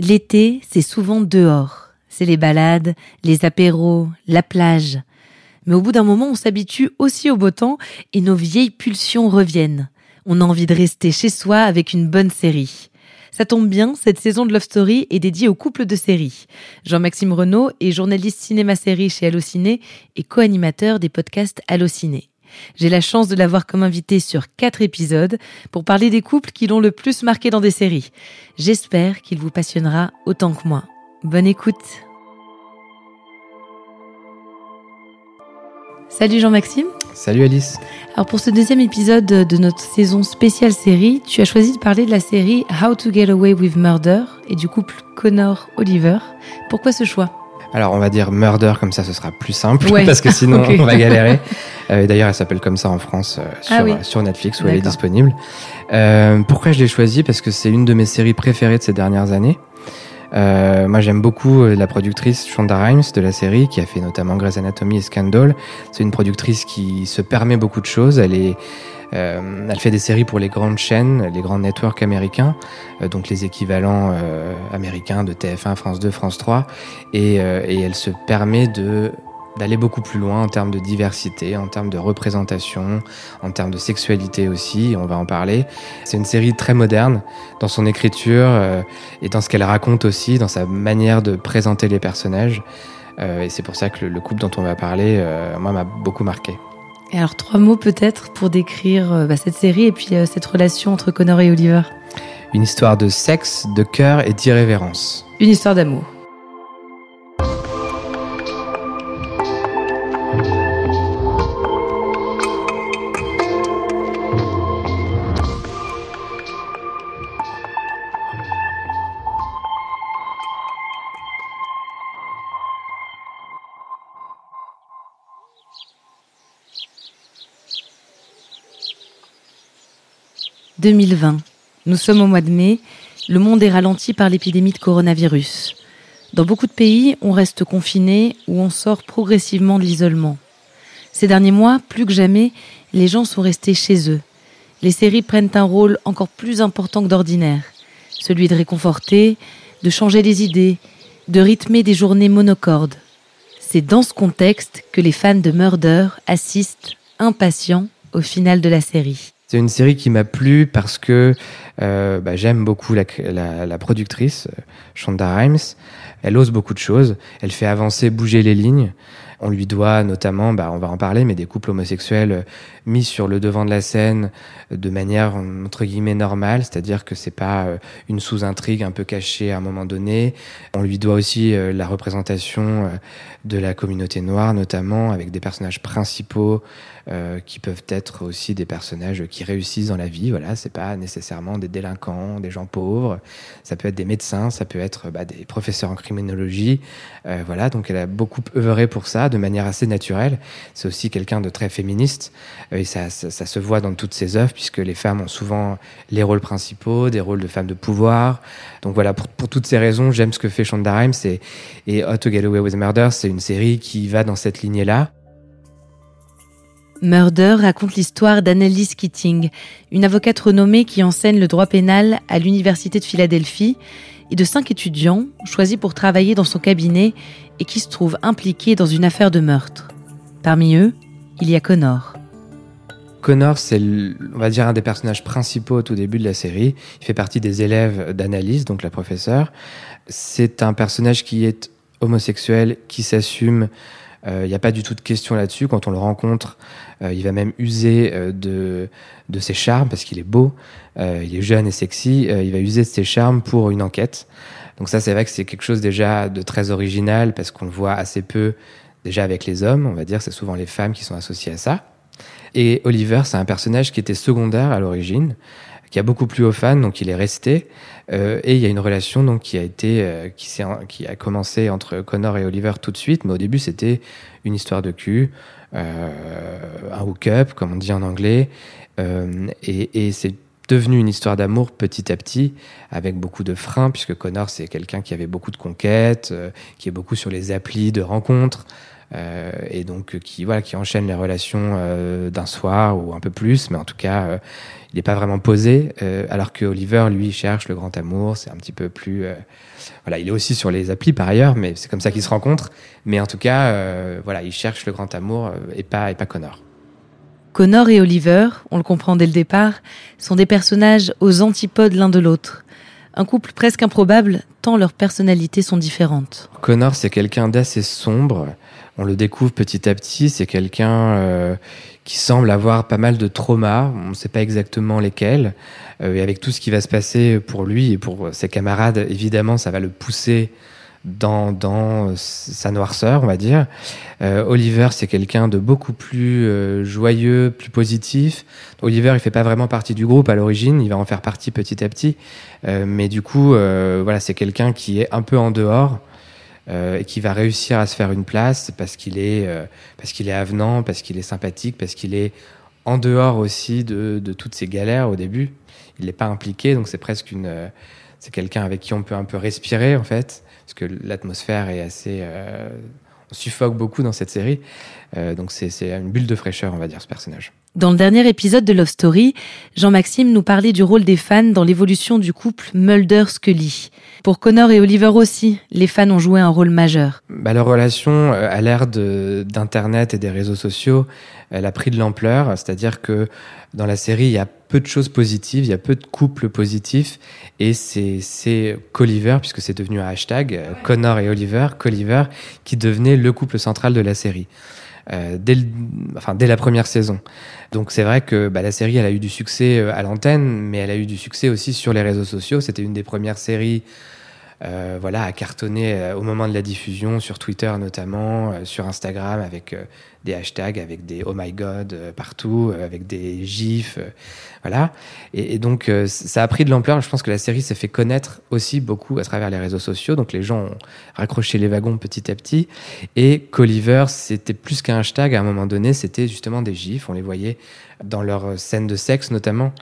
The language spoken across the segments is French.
L'été, c'est souvent dehors. C'est les balades, les apéros, la plage. Mais au bout d'un moment, on s'habitue aussi au beau temps et nos vieilles pulsions reviennent. On a envie de rester chez soi avec une bonne série. Ça tombe bien, cette saison de Love Story est dédiée au couple de séries. Jean-Maxime Renaud est journaliste cinéma-série chez Allociné et co-animateur des podcasts Allociné. J'ai la chance de l'avoir comme invité sur quatre épisodes pour parler des couples qui l'ont le plus marqué dans des séries. J'espère qu'il vous passionnera autant que moi. Bonne écoute. Salut Jean-Maxime. Salut Alice. Alors pour ce deuxième épisode de notre saison spéciale série, tu as choisi de parler de la série How to Get Away with Murder et du couple Connor-Oliver. Pourquoi ce choix? Alors on va dire Murder comme ça ce sera plus simple parce que sinon on va galérer. Euh, D'ailleurs elle s'appelle comme ça en France euh, sur, ah sur, Netflix où elle est disponible. Euh, pourquoi je l'ai choisie? Parce que c'est une de mes séries préférées de ces dernières années. Euh, moi, j'aime beaucoup euh, la productrice Shonda Rhimes de la série, qui a fait notamment Grey's Anatomy et Scandal. C'est une productrice qui se permet beaucoup de choses. Elle est, euh, elle fait des séries pour les grandes chaînes, les grands networks américains, euh, donc les équivalents euh, américains de TF1, France 2, France 3, et, elle se permet d'aller beaucoup plus loin en termes de diversité, en termes de représentation, en termes de sexualité aussi, on va en parler. C'est une série très moderne dans son écriture et dans ce qu'elle raconte aussi, dans sa manière de présenter les personnages. Et c'est pour ça que le, couple dont on va parler, moi, m'a beaucoup marqué. Et alors, trois mots peut-être pour décrire bah, cette série et puis cette relation entre Connor et Oliver. Une histoire de sexe, de cœur et d'irrévérence. Une histoire d'amour. 2020. Nous sommes au mois de mai. Le monde est ralenti par l'épidémie de coronavirus. Dans beaucoup de pays, on reste confiné ou on sort progressivement de l'isolement. Ces derniers mois, plus que jamais, les gens sont restés chez eux. Les séries prennent un rôle encore plus important que d'ordinaire. Celui de réconforter, de changer les idées, de rythmer des journées monocordes. C'est dans ce contexte que les fans de Murder assistent, impatients, au final de la série. C'est une série qui m'a plu parce que euh, bah, j'aime beaucoup la, productrice, Shonda Rhimes. Elle ose beaucoup de choses. Elle fait avancer, bouger les lignes. On lui doit notamment, bah, on va en parler, mais des couples homosexuels euh, mis sur le devant de la scène de manière entre guillemets normale, c'est-à-dire que c'est pas euh, une sous-intrigue un peu cachée à un moment donné. On lui doit aussi euh, la représentation de la communauté noire, notamment avec des personnages principaux qui peuvent être aussi des personnages qui réussissent dans la vie. Voilà, c'est pas nécessairement des délinquants, des gens pauvres. Ça peut être des médecins, ça peut être bah, des professeurs en criminologie. voilà, donc elle a beaucoup œuvré pour ça de manière assez naturelle. C'est aussi quelqu'un de très féministe et ça, ça, se voit dans toutes ses œuvres puisque les femmes ont souvent les rôles principaux, des rôles de femmes de pouvoir. Donc voilà, pour, toutes ces raisons, j'aime ce que fait Shonda Rhimes et, et to Get with Murder, c'est une série qui va dans cette lignée-là. Murder raconte l'histoire d'Annalise Keating, une avocate renommée qui enseigne le droit pénal à l'Université de Philadelphie et de cinq étudiants choisis pour travailler dans son cabinet et qui se trouvent impliqués dans une affaire de meurtre. Parmi eux, il y a Connor. Connor, c'est, va dire, un des personnages principaux au tout début de la série. Il fait partie des élèves d'Analyse, donc la professeure. C'est un personnage qui est homosexuel, qui s'assume. Il euh, n'y a pas du tout de question là-dessus. Quand on le rencontre, euh, il va même user euh, de, de ses charmes parce qu'il est beau, il est jeune et sexy. il va user de ses charmes pour une enquête. Donc ça, c'est vrai que c'est quelque chose déjà de très original parce qu'on le voit assez peu déjà avec les hommes, on va dire, c'est souvent les femmes qui sont associées à ça. Et Oliver, c'est un personnage qui était secondaire à l'origine, qui a beaucoup plu aux fans, donc il est resté. Euh, et il y a une relation donc qui a été, euh, qui, qui a commencé entre Connor et Oliver tout de suite, mais au début c'était une histoire de cul, euh, un hook-up comme on dit en anglais, et, et c'est devenu une histoire d'amour petit à petit, avec beaucoup de freins, puisque Connor, c'est quelqu'un qui avait beaucoup de conquêtes, qui est beaucoup sur les applis de rencontres, euh, et donc qui, voilà, qui enchaîne les relations euh, d'un soir ou un peu plus, mais en tout cas, il n'est pas vraiment posé, euh, alors que Oliver, lui, cherche le grand amour, c'est un petit peu plus... Euh, voilà, il est aussi sur les applis par ailleurs, mais c'est comme ça qu'ils se rencontrent. Mais en tout cas, euh, voilà, il cherche le grand amour et pas, et pas Connor. Connor et Oliver, on le comprend dès le départ, sont des personnages aux antipodes l'un de l'autre. Un couple presque improbable, tant leurs personnalités sont différentes. Connor, c'est quelqu'un d'assez sombre. On le découvre petit à petit. C'est quelqu'un qui semble avoir pas mal de traumas, on ne sait pas exactement lesquels, euh, et avec tout ce qui va se passer pour lui et pour ses camarades, évidemment, ça va le pousser dans, dans sa noirceur, on va dire. Euh, Oliver, c'est quelqu'un de beaucoup plus euh, joyeux, plus positif. Oliver, il fait pas vraiment partie du groupe à l'origine, il va en faire partie petit à petit, mais du coup, voilà, c'est quelqu'un qui est un peu en dehors euh, et qui va réussir à se faire une place parce qu'il est, euh, parce qu'il est avenant, parce qu'il est sympathique, parce qu'il est en dehors aussi de, de, toutes ces galères au début. Il n'est pas impliqué, donc c'est presque une, euh, c'est quelqu'un avec qui on peut un peu respirer en fait, parce que l'atmosphère est assez, on suffoque beaucoup dans cette série, donc c'est une bulle de fraîcheur, on va dire, ce personnage. Dans le dernier épisode de Love Story, Jean-Maxime nous parlait du rôle des fans dans l'évolution du couple Mulder-Scully. Pour Connor et Oliver aussi, les fans ont joué un rôle majeur. Bah, leur relation, euh, à l'ère d'Internet et des réseaux sociaux, elle a pris de l'ampleur, c'est-à-dire que dans la série, il y a peu de choses positives, il y a peu de couples positifs, et c'est Colliver, puisque c'est devenu un hashtag, euh, Connor et Oliver, Colliver, qui devenait le couple central de la série. Euh, dès, la première saison. Donc c'est vrai que bah, la série, elle a eu du succès euh, à l'antenne, mais elle a eu du succès aussi sur les réseaux sociaux. C'était une des premières séries euh, voilà, à cartonner euh, au moment de la diffusion, sur Twitter notamment, euh, sur Instagram, avec des hashtags, avec des oh my god partout, avec des gifs, voilà. Et, donc ça a pris de l'ampleur. Je pense que la série s'est fait connaître aussi beaucoup à travers les réseaux sociaux. Donc les gens ont raccroché les wagons petit à petit. Et Colliver, c'était plus qu'un hashtag à un moment donné, c'était justement des gifs. On les voyait dans leurs scènes de sexe notamment.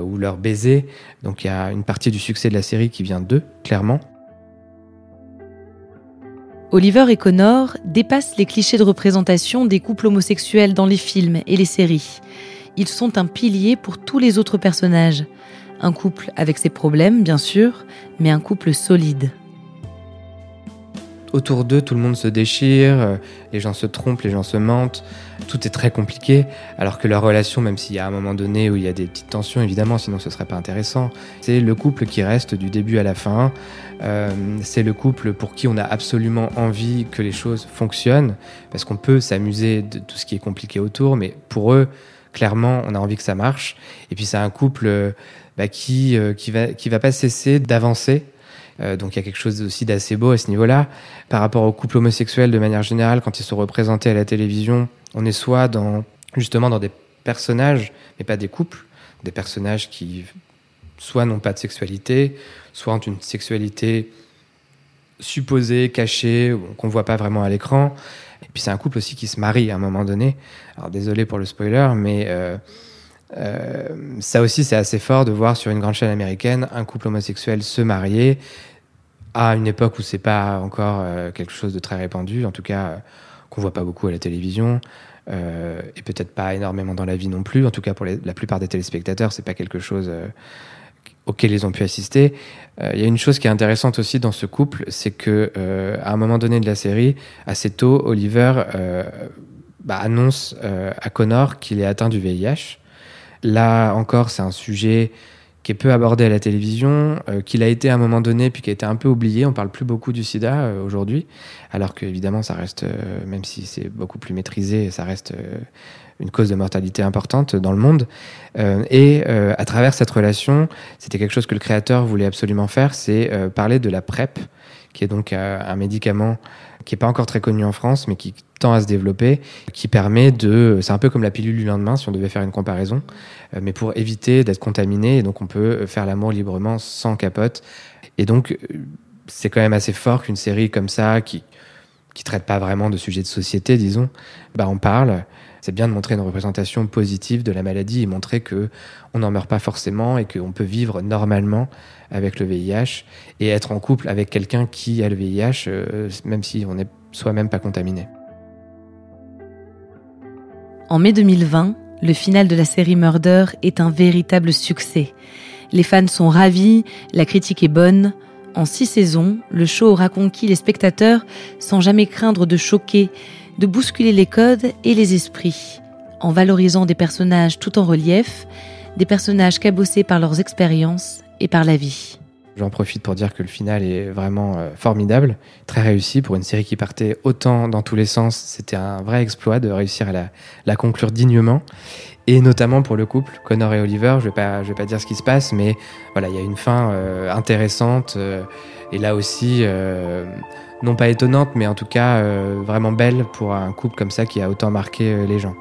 ou leur baiser. Donc il y a une partie du succès de la série qui vient d'eux, clairement. Oliver et Connor dépassent les clichés de représentation des couples homosexuels dans les films et les séries. Ils sont un pilier pour tous les autres personnages. Un couple avec ses problèmes, bien sûr, mais un couple solide autour d'eux, tout le monde se déchire, euh, les gens se trompent, les gens se mentent, tout est très compliqué, alors que leur relation, même s'il y a un moment donné où il y a des petites tensions, évidemment, sinon ce serait pas intéressant, c'est le couple qui reste du début à la fin, euh, c'est le couple pour qui on a absolument envie que les choses fonctionnent, parce qu'on peut s'amuser de tout ce qui est compliqué autour, mais pour eux, clairement, on a envie que ça marche. Et puis c'est un couple euh, bah, qui, qui, va, qui va pas cesser d'avancer euh, donc il y a quelque chose aussi d'assez beau à ce niveau-là. Par rapport au couple homosexuel de manière générale, quand ils sont représentés à la télévision, on est soit dans justement dans des personnages, mais pas des couples, des personnages qui soit n'ont pas de sexualité, soit ont une sexualité supposée, cachée, qu'on voit pas vraiment à l'écran. Et puis c'est un couple aussi qui se marie à un moment donné. Alors désolé pour le spoiler, mais euh, euh, ça aussi, c'est assez fort de voir sur une grande chaîne américaine un couple homosexuel se marier à une époque où c'est pas encore euh, quelque chose de très répandu, en tout cas euh, qu'on voit pas beaucoup à la télévision. et peut-être pas énormément dans la vie non plus. En tout cas, pour la plupart des téléspectateurs, c'est pas quelque chose auquel ils ont pu assister. Il y a une chose qui est intéressante aussi dans ce couple, c'est que à un moment donné de la série, assez tôt, Oliver bah, annonce à Connor qu'il est atteint du VIH. Là encore, c'est un sujet qui est peu abordé à la télévision, euh, qu'il a été à un moment donné, puis qui a été un peu oublié. On parle plus beaucoup du sida euh, aujourd'hui, alors qu'évidemment, ça reste, euh, même si c'est beaucoup plus maîtrisé, ça reste une cause de mortalité importante dans le monde. et à travers cette relation, c'était quelque chose que le créateur voulait absolument faire, c'est parler de la PrEP, qui est donc un médicament qui n'est pas encore très connu en France, mais qui tend à se développer, qui permet de... C'est un peu comme la pilule du lendemain, si on devait faire une comparaison, mais pour éviter d'être contaminé, et donc on peut faire l'amour librement sans capote. Et donc, c'est quand même assez fort qu'une série comme ça, qui qui traite pas vraiment de sujets de société, disons, bah on parle. C'est bien de montrer une représentation positive de la maladie et montrer que on n'en meurt pas forcément et qu'on peut vivre normalement avec le VIH et être en couple avec quelqu'un qui a le VIH, euh, même si on n'est soi-même pas contaminé. En mai 2020, le final de la série Murder est un véritable succès. Les fans sont ravis, la critique est bonne, en six saisons, le show aura conquis les spectateurs sans jamais craindre de choquer, de bousculer les codes et les esprits, en valorisant des personnages tout en relief, des personnages cabossés par leurs expériences et par la vie. J'en profite pour dire que le final est vraiment euh, formidable, très réussi pour une série qui partait autant dans tous les sens. C'était un vrai exploit de réussir à la, conclure dignement. Et notamment pour le couple, Connor et Oliver, je vais pas, vais pas dire ce qui se passe, mais voilà, il y a une fin euh, intéressante euh, et là aussi, non pas étonnante, mais en tout cas vraiment belle pour un couple comme ça qui a autant marqué les gens.